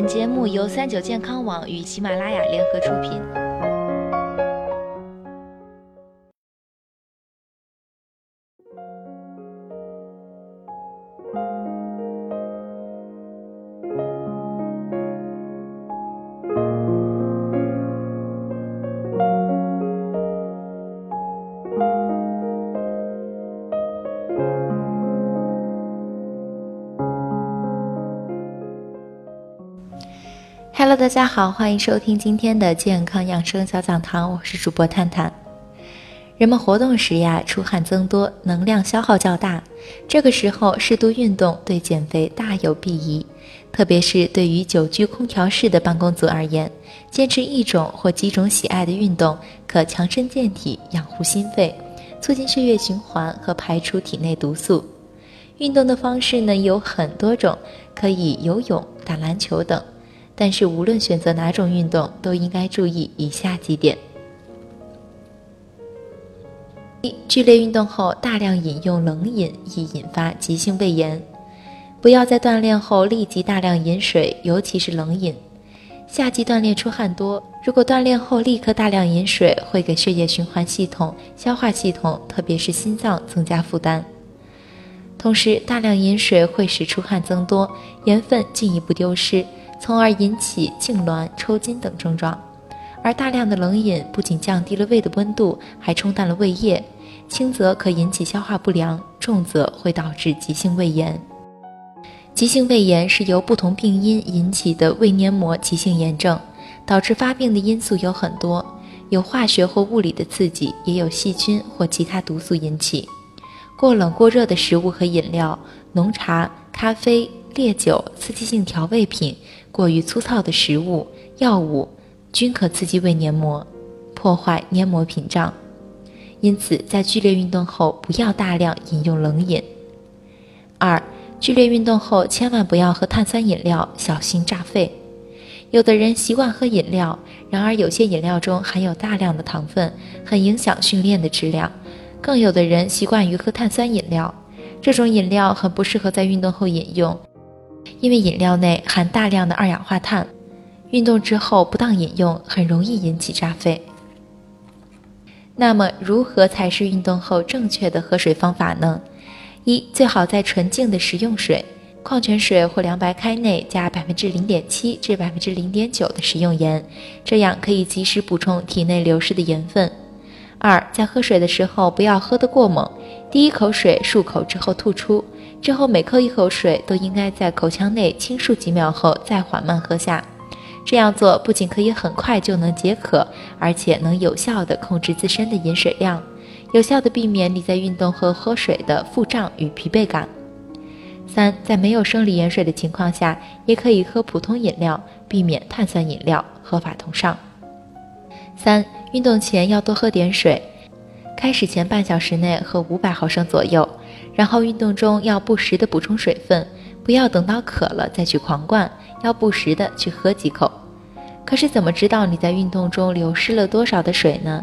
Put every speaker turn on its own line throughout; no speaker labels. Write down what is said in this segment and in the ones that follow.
本节目由三九健康网与喜马拉雅联合出品。Hello，大家好，欢迎收听今天的健康养生小讲堂，我是主播探探。人们活动时呀，出汗增多，能量消耗较大，这个时候适度运动对减肥大有裨益。特别是对于久居空调室的办公族而言，坚持一种或几种喜爱的运动，可强身健体、养护心肺，促进血液循环和排出体内毒素。运动的方式呢有很多种，可以游泳、打篮球等。但是无论选择哪种运动，都应该注意以下几点：一、剧烈运动后大量饮用冷饮易引发急性胃炎，不要在锻炼后立即大量饮水，尤其是冷饮。夏季锻炼出汗多，如果锻炼后立刻大量饮水，会给血液循环系统、消化系统，特别是心脏增加负担。同时，大量饮水会使出汗增多，盐分进一步丢失。从而引起痉挛、抽筋等症状，而大量的冷饮不仅降低了胃的温度，还冲淡了胃液，轻则可引起消化不良，重则会导致急性胃炎。急性胃炎是由不同病因引起的胃黏膜急性炎症，导致发病的因素有很多，有化学或物理的刺激，也有细菌或其他毒素引起。过冷过热的食物和饮料、浓茶、咖啡。烈酒、刺激性调味品、过于粗糙的食物、药物，均可刺激胃黏膜，破坏黏膜屏障。因此，在剧烈运动后，不要大量饮用冷饮。二、剧烈运动后，千万不要喝碳酸饮料，小心炸肺。有的人习惯喝饮料，然而有些饮料中含有大量的糖分，很影响训练的质量。更有的人习惯于喝碳酸饮料，这种饮料很不适合在运动后饮用。因为饮料内含大量的二氧化碳，运动之后不当饮用很容易引起炸肺。那么，如何才是运动后正确的喝水方法呢？一，最好在纯净的食用水、矿泉水或凉白开内加百分之零点七至百分之零点九的食用盐，这样可以及时补充体内流失的盐分。二，在喝水的时候不要喝得过猛，第一口水漱口之后吐出。之后每喝一口水都应该在口腔内轻漱几秒后再缓慢喝下。这样做不仅可以很快就能解渴，而且能有效地控制自身的饮水量，有效地避免你在运动后喝水的腹胀与疲惫感。三，在没有生理盐水的情况下，也可以喝普通饮料，避免碳酸饮料，合法同上。三，运动前要多喝点水，开始前半小时内喝五百毫升左右。然后运动中要不时的补充水分，不要等到渴了再去狂灌，要不时的去喝几口。可是怎么知道你在运动中流失了多少的水呢？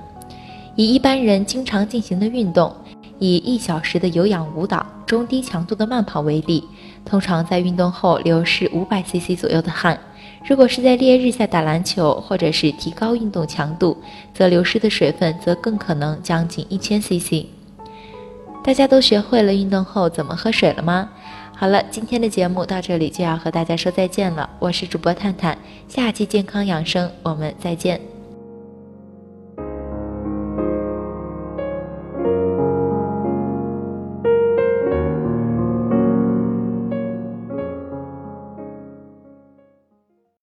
以一般人经常进行的运动，以一小时的有氧舞蹈、中低强度的慢跑为例，通常在运动后流失五百 CC 左右的汗。如果是在烈日下打篮球，或者是提高运动强度，则流失的水分则更可能将近一千 CC。大家都学会了运动后怎么喝水了吗？好了，今天的节目到这里就要和大家说再见了。我是主播探探，下期健康养生我们再见。